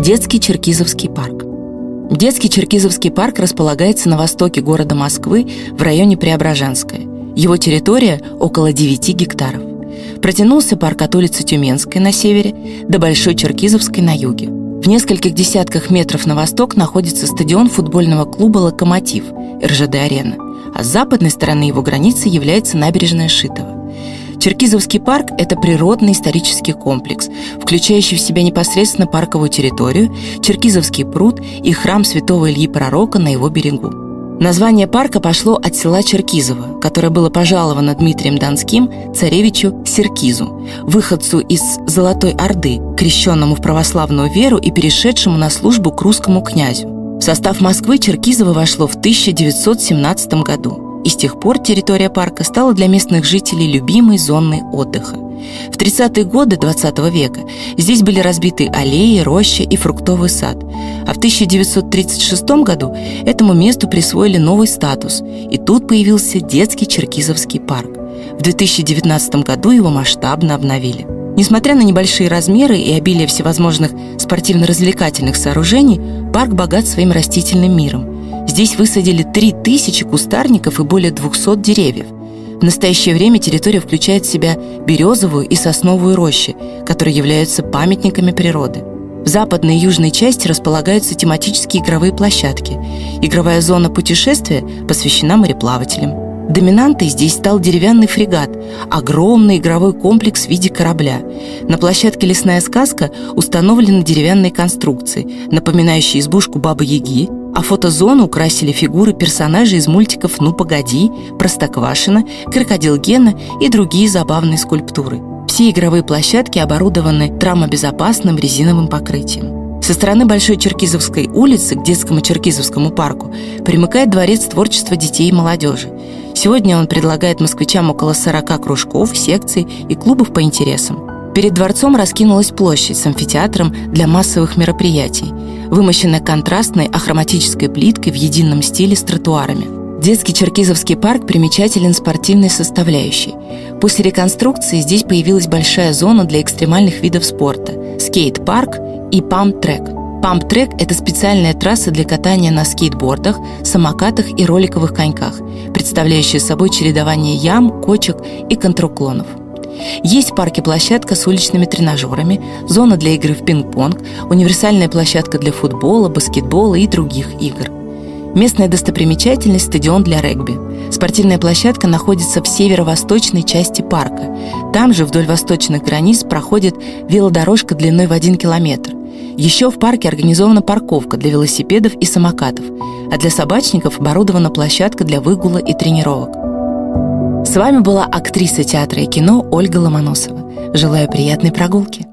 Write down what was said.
Детский Черкизовский парк. Детский Черкизовский парк располагается на востоке города Москвы в районе Преображенское. Его территория около 9 гектаров. Протянулся парк от улицы Тюменской на севере до Большой Черкизовской на юге. В нескольких десятках метров на восток находится стадион футбольного клуба «Локомотив» РЖД-арена, а с западной стороны его границы является набережная Шитова. Черкизовский парк – это природный исторический комплекс, включающий в себя непосредственно парковую территорию, Черкизовский пруд и храм святого Ильи Пророка на его берегу. Название парка пошло от села Черкизово, которое было пожаловано Дмитрием Донским царевичу Серкизу, выходцу из Золотой Орды, крещенному в православную веру и перешедшему на службу к русскому князю. В состав Москвы Черкизово вошло в 1917 году и с тех пор территория парка стала для местных жителей любимой зоной отдыха. В 30-е годы 20 века здесь были разбиты аллеи, роща и фруктовый сад, а в 1936 году этому месту присвоили новый статус, и тут появился детский Черкизовский парк. В 2019 году его масштабно обновили. Несмотря на небольшие размеры и обилие всевозможных спортивно-развлекательных сооружений, парк богат своим растительным миром – Здесь высадили 3000 кустарников и более 200 деревьев. В настоящее время территория включает в себя березовую и сосновую рощи, которые являются памятниками природы. В западной и южной части располагаются тематические игровые площадки. Игровая зона путешествия посвящена мореплавателям. Доминантой здесь стал деревянный фрегат, огромный игровой комплекс в виде корабля. На площадке «Лесная сказка» установлены деревянные конструкции, напоминающие избушку Бабы-Яги, а фотозону украсили фигуры персонажей из мультиков «Ну, погоди», «Простоквашино», «Крокодил Гена» и другие забавные скульптуры. Все игровые площадки оборудованы травмобезопасным резиновым покрытием. Со стороны Большой Черкизовской улицы к детскому Черкизовскому парку примыкает Дворец творчества детей и молодежи. Сегодня он предлагает москвичам около 40 кружков, секций и клубов по интересам. Перед дворцом раскинулась площадь с амфитеатром для массовых мероприятий, вымощенная контрастной ахроматической плиткой в едином стиле с тротуарами. Детский Черкизовский парк примечателен спортивной составляющей. После реконструкции здесь появилась большая зона для экстремальных видов спорта – скейт-парк и памп-трек. Памп-трек – это специальная трасса для катания на скейтбордах, самокатах и роликовых коньках, представляющая собой чередование ям, кочек и контруклонов. Есть в парке площадка с уличными тренажерами, зона для игры в пинг-понг, универсальная площадка для футбола, баскетбола и других игр. Местная достопримечательность – стадион для регби. Спортивная площадка находится в северо-восточной части парка. Там же вдоль восточных границ проходит велодорожка длиной в один километр. Еще в парке организована парковка для велосипедов и самокатов, а для собачников оборудована площадка для выгула и тренировок. С вами была актриса театра и кино Ольга Ломоносова. Желаю приятной прогулки.